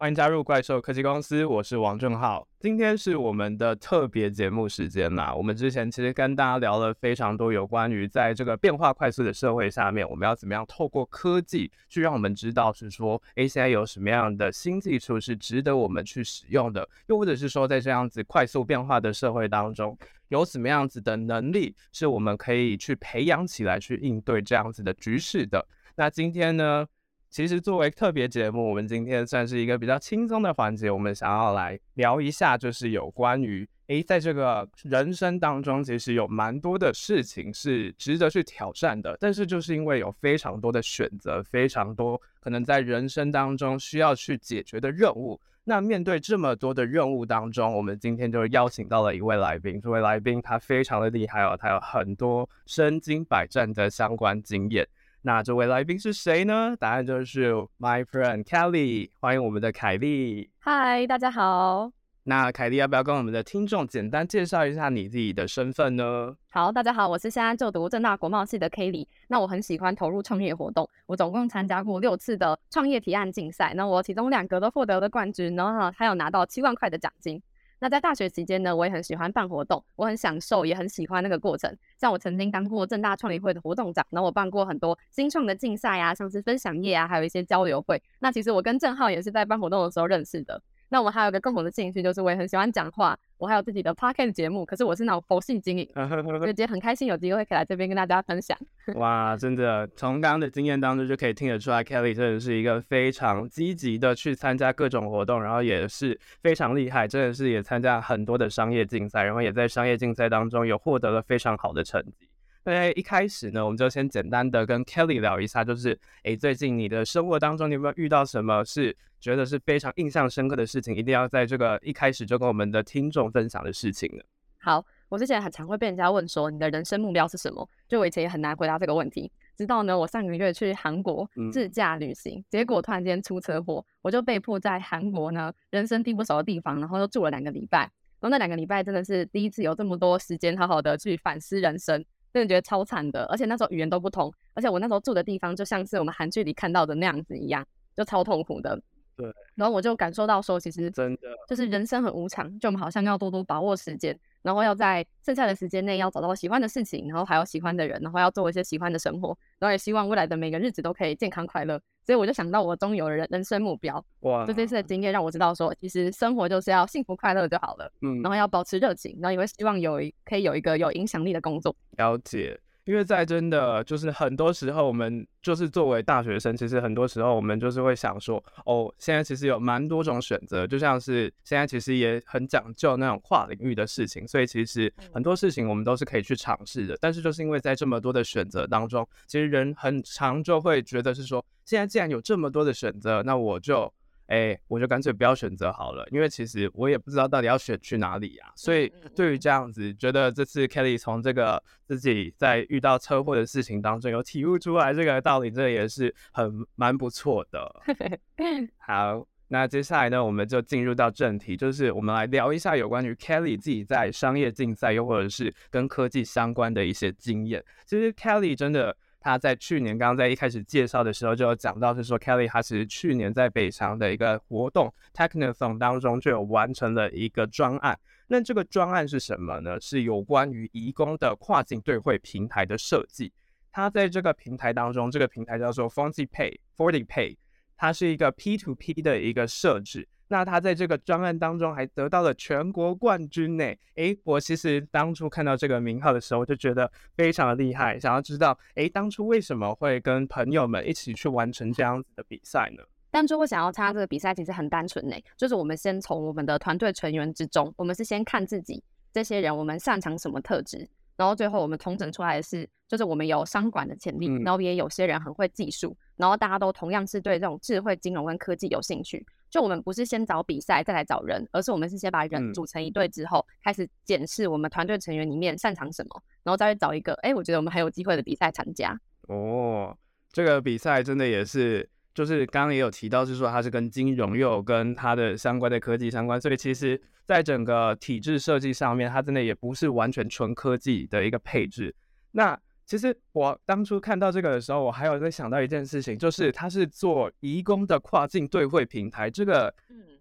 欢迎加入怪兽科技公司，我是王正浩。今天是我们的特别节目时间啦。我们之前其实跟大家聊了非常多有关于在这个变化快速的社会下面，我们要怎么样透过科技去让我们知道是说，ACI 有什么样的新技术是值得我们去使用的，又或者是说在这样子快速变化的社会当中，有什么样子的能力是我们可以去培养起来去应对这样子的局势的。那今天呢，其实作为特别节目，我们今天算是一个比较轻松的环节。我们想要来聊一下，就是有关于诶，在这个人生当中，其实有蛮多的事情是值得去挑战的。但是就是因为有非常多的选择，非常多可能在人生当中需要去解决的任务。那面对这么多的任务当中，我们今天就邀请到了一位来宾。这位来宾他非常的厉害哦，他有很多身经百战的相关经验。那这位来宾是谁呢？答案就是 my friend Kelly，欢迎我们的凯莉。嗨，大家好。那凯莉要不要跟我们的听众简单介绍一下你自己的身份呢？好，大家好，我是现在就读正大国贸系的 Kelly。那我很喜欢投入创业活动，我总共参加过六次的创业提案竞赛，那我其中两个都获得了冠军，然后还有拿到七万块的奖金。那在大学期间呢，我也很喜欢办活动，我很享受，也很喜欢那个过程。像我曾经当过正大创意会的活动长，然后我办过很多新创的竞赛啊，像是分享业啊，还有一些交流会。那其实我跟郑浩也是在办活动的时候认识的。那我们还有一个共同的兴趣，就是我也很喜欢讲话。我还有自己的 podcast 节目，可是我是那种佛系经营，所以今天很开心有机会可以来这边跟大家分享。哇，真的，从刚刚的经验当中就可以听得出来，Kelly 真的是一个非常积极的去参加各种活动，然后也是非常厉害，真的是也参加很多的商业竞赛，然后也在商业竞赛当中有获得了非常好的成绩。那一开始呢，我们就先简单的跟 Kelly 聊一下，就是诶，最近你的生活当中，你有没有遇到什么是觉得是非常印象深刻的事情，一定要在这个一开始就跟我们的听众分享的事情呢？好，我之前很常会被人家问说，你的人生目标是什么？就我以前也很难回答这个问题。直到呢，我上个月去韩国自驾旅行，嗯、结果突然间出车祸，我就被迫在韩国呢人生地不熟的地方，然后又住了两个礼拜。然后那两个礼拜真的是第一次有这么多时间好好的去反思人生。真的觉得超惨的，而且那时候语言都不通，而且我那时候住的地方就像是我们韩剧里看到的那样子一样，就超痛苦的。对，然后我就感受到说，其实真的就是人生很无常，就我们好像要多多把握时间，然后要在剩下的时间内要找到喜欢的事情，然后还有喜欢的人，然后要做一些喜欢的生活，然后也希望未来的每个日子都可以健康快乐。所以我就想到，我终于有了人人生目标。哇！就这次的经验让我知道说，其实生活就是要幸福快乐就好了。嗯，然后要保持热情，然后也会希望有一可以有一个有影响力的工作。了解。因为在真的就是很多时候，我们就是作为大学生，其实很多时候我们就是会想说，哦，现在其实有蛮多种选择，就像是现在其实也很讲究那种跨领域的事情，所以其实很多事情我们都是可以去尝试的。但是就是因为在这么多的选择当中，其实人很常就会觉得是说，现在既然有这么多的选择，那我就。哎，我就干脆不要选择好了，因为其实我也不知道到底要选去哪里呀、啊。所以对于这样子，觉得这次 Kelly 从这个自己在遇到车祸的事情当中有体悟出来这个道理，这也是很蛮不错的。好，那接下来呢，我们就进入到正题，就是我们来聊一下有关于 Kelly 自己在商业竞赛又或者是跟科技相关的一些经验。其实 Kelly 真的。他在去年刚刚在一开始介绍的时候就有讲到，是说 Kelly 他其实去年在北长的一个活动 Technathon 当中就有完成了一个专案。那这个专案是什么呢？是有关于移工的跨境对汇平台的设计。他在这个平台当中，这个平台叫做 FortyPay FortyPay，它是一个 P2P 的一个设置。那他在这个专案当中还得到了全国冠军呢！诶，我其实当初看到这个名号的时候，就觉得非常的厉害。想要知道，诶，当初为什么会跟朋友们一起去完成这样子的比赛呢？当初我想要参加这个比赛，其实很单纯呢，就是我们先从我们的团队成员之中，我们是先看自己这些人，我们擅长什么特质，然后最后我们统整出来的是，就是我们有商管的潜力，然后也有些人很会技术，然后大家都同样是对这种智慧金融跟科技有兴趣。就我们不是先找比赛再来找人，而是我们是先把人组成一队之后，开始检视我们团队成员里面擅长什么，然后再去找一个，哎，我觉得我们还有机会的比赛参加。哦，这个比赛真的也是，就是刚刚也有提到，是说它是跟金融又有跟它的相关的科技相关，所以其实在整个体制设计上面，它真的也不是完全纯科技的一个配置。那其实我当初看到这个的时候，我还有在想到一件事情，就是它是做移工的跨境对会平台，这个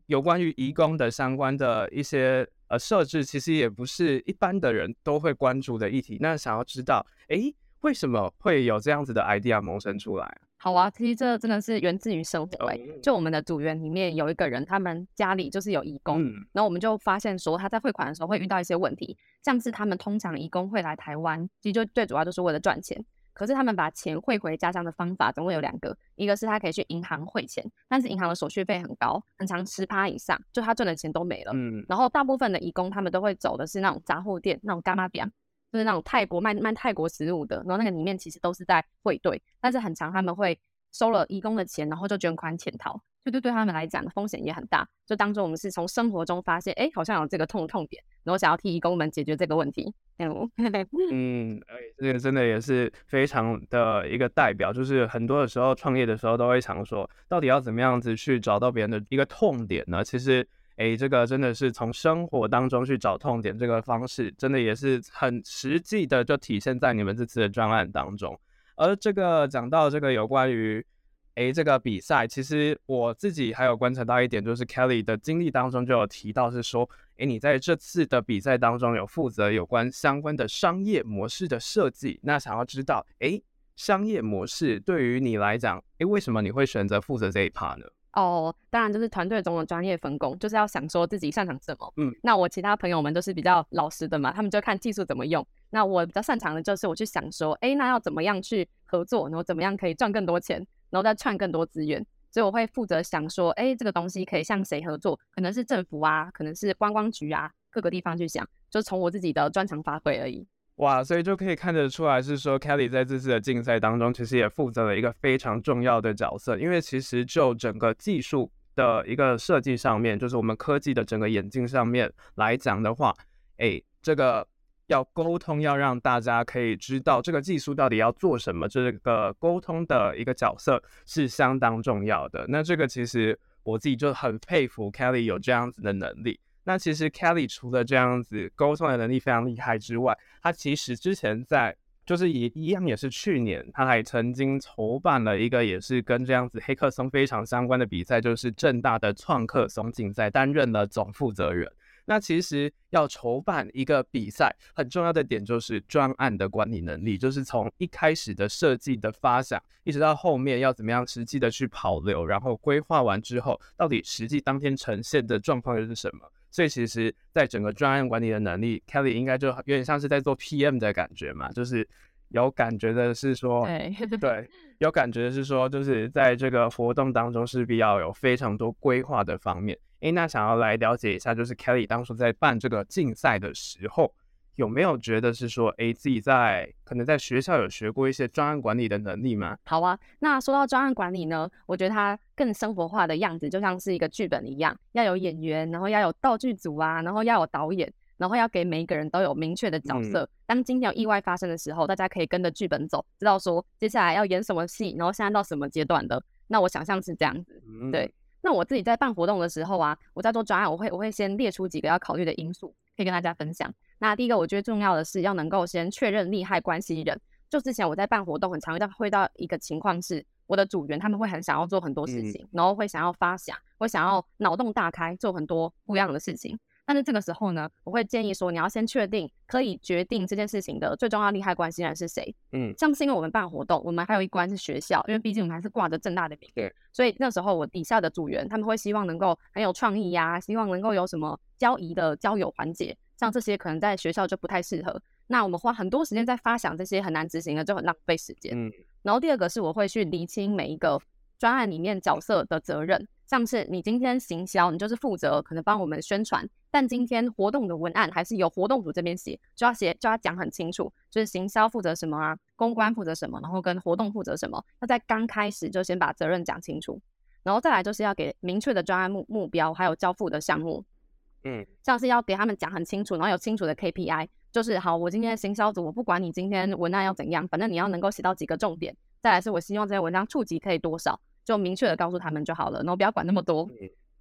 有关于移工的相关的一些呃设置，其实也不是一般的人都会关注的议题。那想要知道，诶，为什么会有这样子的 idea 萌生出来？好啊，其实这真的是源自于生活、欸。就我们的组员里面有一个人，他们家里就是有义工，嗯、然后我们就发现说他在汇款的时候会遇到一些问题，像是他们通常义工会来台湾，其实就最主要就是为了赚钱。可是他们把钱汇回家乡的方法总共有两个，一个是他可以去银行汇钱，但是银行的手续费很高，很长十趴以上，就他赚的钱都没了。嗯，然后大部分的义工他们都会走的是那种杂货店，那种干妈店。就是那种泰国卖卖泰国食物的，然后那个里面其实都是在汇兑，但是很常他们会收了义工的钱，然后就卷款潜逃，就对对他们来讲风险也很大。就当中我们是从生活中发现，哎，好像有这个痛痛点，然后想要替义工们解决这个问题。嗯，这个真的也是非常的一个代表，就是很多的时候创业的时候都会想说，到底要怎么样子去找到别人的一个痛点呢？其实。哎，这个真的是从生活当中去找痛点，这个方式真的也是很实际的，就体现在你们这次的专案当中。而这个讲到这个有关于哎这个比赛，其实我自己还有观察到一点，就是 Kelly 的经历当中就有提到是说，哎，你在这次的比赛当中有负责有关相关的商业模式的设计。那想要知道，哎，商业模式对于你来讲，哎，为什么你会选择负责这一 part 呢？哦，当然就是团队中的专业分工，就是要想说自己擅长什么。嗯，那我其他朋友们都是比较老实的嘛，他们就看技术怎么用。那我比较擅长的就是我去想说，哎，那要怎么样去合作，然后怎么样可以赚更多钱，然后再串更多资源。所以我会负责想说，哎，这个东西可以向谁合作？可能是政府啊，可能是观光局啊，各个地方去想，就从我自己的专长发挥而已。哇，所以就可以看得出来，是说 Kelly 在这次的竞赛当中，其实也负责了一个非常重要的角色。因为其实就整个技术的一个设计上面，就是我们科技的整个眼镜上面来讲的话，哎，这个要沟通，要让大家可以知道这个技术到底要做什么，这个沟通的一个角色是相当重要的。那这个其实我自己就很佩服 Kelly 有这样子的能力。那其实 Kelly 除了这样子沟通的能力非常厉害之外，他其实之前在就是也一样，也是去年他还曾经筹办了一个也是跟这样子黑客松非常相关的比赛，就是正大的创客松竞赛，担任了总负责人。那其实要筹办一个比赛，很重要的点就是专案的管理能力，就是从一开始的设计的发想，一直到后面要怎么样实际的去跑流，然后规划完之后，到底实际当天呈现的状况又是什么？所以其实，在整个专案管理的能力，Kelly 应该就有点像是在做 PM 的感觉嘛，就是有感觉的是说，对，对，有感觉的是说，就是在这个活动当中势必要有非常多规划的方面。诶，那想要来了解一下，就是 Kelly 当初在办这个竞赛的时候。有没有觉得是说，哎，自己在可能在学校有学过一些专案管理的能力吗？好啊，那说到专案管理呢，我觉得它更生活化的样子，就像是一个剧本一样，要有演员，然后要有道具组啊，然后要有导演，然后要给每一个人都有明确的角色。嗯、当今天有意外发生的时候，大家可以跟着剧本走，知道说接下来要演什么戏，然后现在到什么阶段的。那我想象是这样子，嗯、对。那我自己在办活动的时候啊，我在做专案，我会我会先列出几个要考虑的因素，可以跟大家分享。那第一个，我觉得重要的是要能够先确认利害关系人。就之前我在办活动，很常遇到会到一个情况是，我的组员他们会很想要做很多事情，嗯、然后会想要发想，会想要脑洞大开，做很多不一样的事情。但是这个时候呢，我会建议说，你要先确定可以决定这件事情的最重要利害关系人是谁。嗯，像是因为我们办活动，我们还有一关是学校，因为毕竟我们还是挂着正大的名。对，所以那时候我底下的组员他们会希望能够很有创意呀、啊，希望能够有什么交谊的交友环节。像这些可能在学校就不太适合，那我们花很多时间在发想这些很难执行的，就很浪费时间。嗯，然后第二个是我会去厘清每一个专案里面角色的责任，像是你今天行销，你就是负责可能帮我们宣传，但今天活动的文案还是由活动组这边写，就要写就要讲很清楚，就是行销负责什么啊，公关负责什么，然后跟活动负责什么，要在刚开始就先把责任讲清楚，然后再来就是要给明确的专案目目标，还有交付的项目。嗯，像是要给他们讲很清楚，然后有清楚的 KPI，就是好，我今天的行销组，我不管你今天文案要怎样，反正你要能够写到几个重点。再来是我希望这些文章触及可以多少，就明确的告诉他们就好了，然后不要管那么多。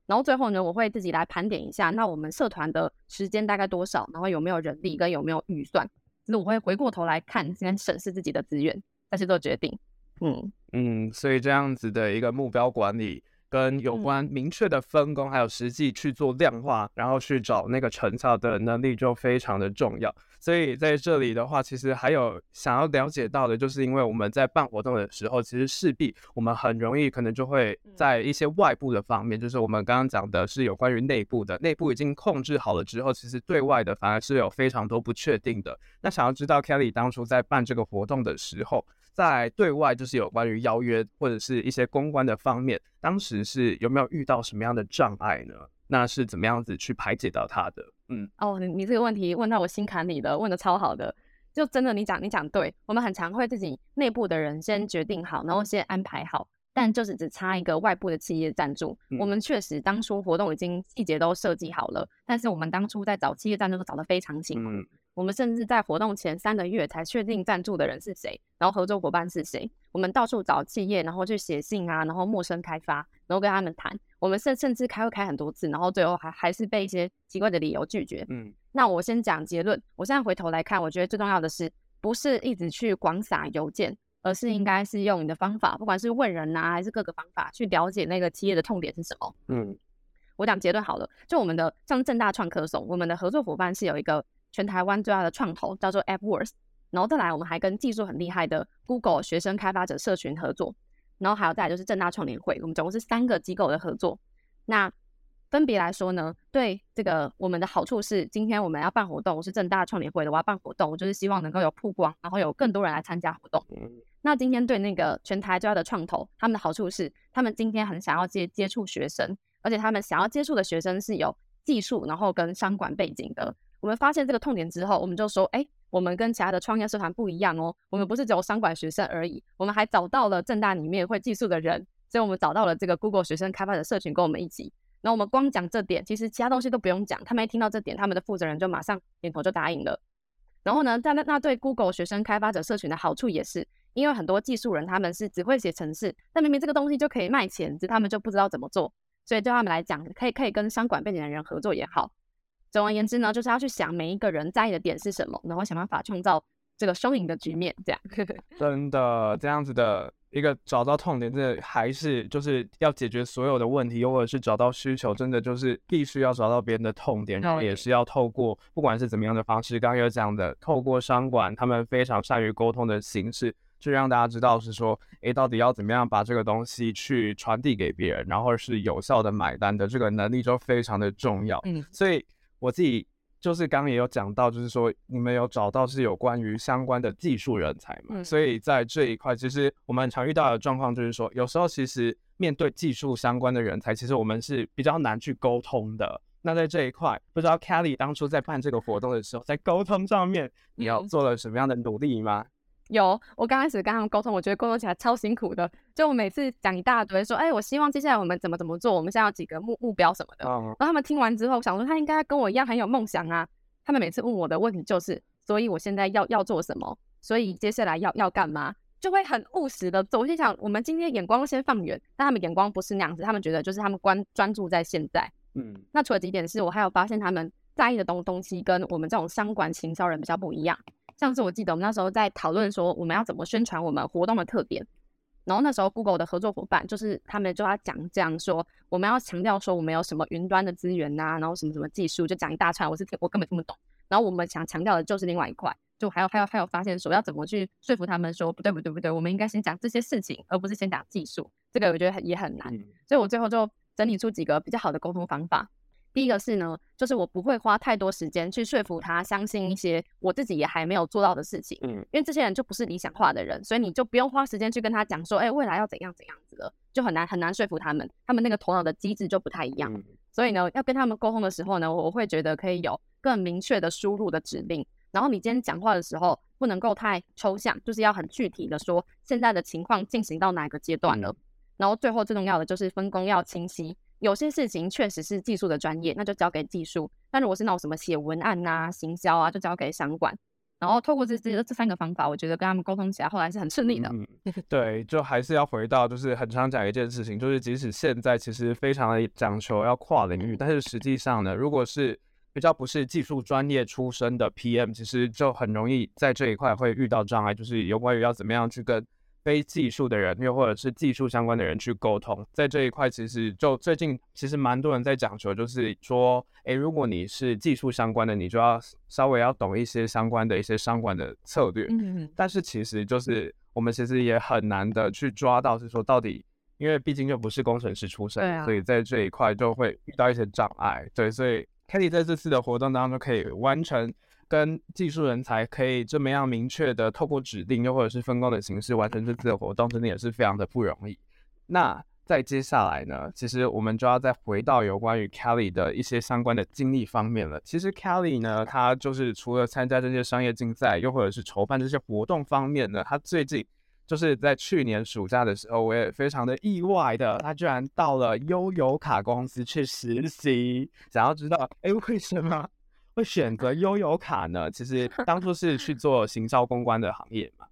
然后最后呢，我会自己来盘点一下，那我们社团的时间大概多少，然后有没有人力跟有没有预算。就是我会回过头来看，先审视自己的资源，再去做决定。嗯嗯，所以这样子的一个目标管理。跟有关明确的分工，还有实际去做量化，然后去找那个成效的能力就非常的重要。所以在这里的话，其实还有想要了解到的，就是因为我们在办活动的时候，其实势必我们很容易可能就会在一些外部的方面，就是我们刚刚讲的是有关于内部的，内部已经控制好了之后，其实对外的反而是有非常多不确定的。那想要知道 Kelly 当初在办这个活动的时候，在对外就是有关于邀约或者是一些公关的方面，当时是有没有遇到什么样的障碍呢？那是怎么样子去排解到他的？嗯，哦，你你这个问题问到我心坎里的，问的超好的，就真的你讲你讲对，我们很常会自己内部的人先决定好，然后先安排好，但就是只差一个外部的企业赞助。嗯、我们确实当初活动已经细节都设计好了，但是我们当初在找企业赞助都找得非常辛苦。嗯我们甚至在活动前三个月才确定赞助的人是谁，然后合作伙伴是谁。我们到处找企业，然后去写信啊，然后陌生开发，然后跟他们谈。我们甚甚至开会开很多次，然后最后还还是被一些奇怪的理由拒绝。嗯，那我先讲结论。我现在回头来看，我觉得最重要的是，不是一直去广撒邮件，而是应该是用你的方法，不管是问人啊，还是各个方法，去了解那个企业的痛点是什么。嗯，我讲结论好了，就我们的像正大创客松，我们的合作伙伴是有一个。全台湾最大的创投叫做 AppWorks，然后再来我们还跟技术很厉害的 Google 学生开发者社群合作，然后还有再来就是正大创联会，我们总共是三个机构的合作。那分别来说呢，对这个我们的好处是，今天我们要办活动，我是正大创联会的，我要办活动，我就是希望能够有曝光，然后有更多人来参加活动。那今天对那个全台最大的创投，他们的好处是，他们今天很想要接接触学生，而且他们想要接触的学生是有技术，然后跟商管背景的。我们发现这个痛点之后，我们就说，哎，我们跟其他的创业社团不一样哦。我们不是只有商管学生而已，我们还找到了正大里面会技术的人，所以我们找到了这个 Google 学生开发的社群跟我们一起。那我们光讲这点，其实其他东西都不用讲。他们一听到这点，他们的负责人就马上点头就答应了。然后呢，但那那对 Google 学生开发者社群的好处也是，因为很多技术人他们是只会写程式，但明明这个东西就可以卖钱，只是他们就不知道怎么做。所以对他们来讲，可以可以跟商管背景的人合作也好。总而言之呢，就是要去想每一个人在意的点是什么，然后想办法创造这个双赢的局面。这样，真的这样子的一个找到痛点，这还是就是要解决所有的问题，又或者是找到需求，真的就是必须要找到别人的痛点，然后也是要透过不管是怎么样的方式，刚刚有讲的，透过商管他们非常善于沟通的形式，去让大家知道是说，诶，到底要怎么样把这个东西去传递给别人，然后是有效的买单的这个能力就非常的重要。嗯，所以。我自己就是刚刚也有讲到，就是说你们有找到是有关于相关的技术人才嘛？嗯、所以在这一块，其实我们很常遇到的状况就是说，有时候其实面对技术相关的人才，其实我们是比较难去沟通的。那在这一块，不知道 Kelly 当初在办这个活动的时候，在沟通上面，你要做了什么样的努力吗？嗯有，我刚开始跟他们沟通，我觉得沟通起来超辛苦的。就我每次讲一大堆，说，哎、欸，我希望接下来我们怎么怎么做，我们现在有几个目目标什么的。然后他们听完之后，想说他应该跟我一样很有梦想啊。他们每次问我的问题就是，所以我现在要要做什么？所以接下来要要干嘛？就会很务实的走。我就想，我们今天眼光先放远，但他们眼光不是那样子，他们觉得就是他们关专注在现在。嗯，那除了几点是，我还有发现他们在意的东东西跟我们这种商管行销人比较不一样。上次我记得我们那时候在讨论说我们要怎么宣传我们活动的特点，然后那时候 Google 的合作伙伴就是他们就要讲这样说，我们要强调说我们有什么云端的资源呐、啊，然后什么什么技术，就讲一大串，我是听我根本听不懂。然后我们想强调的就是另外一块，就还有还有还有发现说要怎么去说服他们说不对不对不对，我们应该先讲这些事情，而不是先讲技术。这个我觉得也很难，所以我最后就整理出几个比较好的沟通方法。第一个是呢，就是我不会花太多时间去说服他相信一些我自己也还没有做到的事情，嗯，因为这些人就不是理想化的人，所以你就不用花时间去跟他讲说，哎，未来要怎样怎样子了，就很难很难说服他们，他们那个头脑的机制就不太一样，所以呢，要跟他们沟通的时候呢，我会觉得可以有更明确的输入的指令，然后你今天讲话的时候不能够太抽象，就是要很具体的说现在的情况进行到哪个阶段了，然后最后最重要的就是分工要清晰。有些事情确实是技术的专业，那就交给技术；但如果是那种什么写文案啊、行销啊，就交给商管。然后透过这这这三个方法，我觉得跟他们沟通起来后来是很顺利的。嗯，对，就还是要回到，就是很常讲一件事情，就是即使现在其实非常的讲求要跨领域，但是实际上呢，如果是比较不是技术专业出身的 PM，其实就很容易在这一块会遇到障碍，就是有关于要怎么样去跟非技术的人，又或者是技术相关的人去沟通。在这一块，其实就最近其实蛮多人在讲求，就是说，诶，如果你是技术相关的，你就要稍微要懂一些相关的一些相关的策略。嗯，但是其实就是我们其实也很难的去抓到，是说到底，因为毕竟就不是工程师出身，啊、所以在这一块就会遇到一些障碍。对，所以。Kelly 在这次的活动当中可以完成跟技术人才可以这么样明确的透过指定又或者是分工的形式完成这次的活动，真的也是非常的不容易。那在接下来呢，其实我们就要再回到有关于 Kelly 的一些相关的经历方面了。其实 Kelly 呢，他就是除了参加这些商业竞赛，又或者是筹办这些活动方面呢，他最近。就是在去年暑假的时候，我也非常的意外的，他居然到了悠游卡公司去实习。想要知道，哎，为什么会选择悠游卡呢？其实当初是去 做行销公关的行业嘛。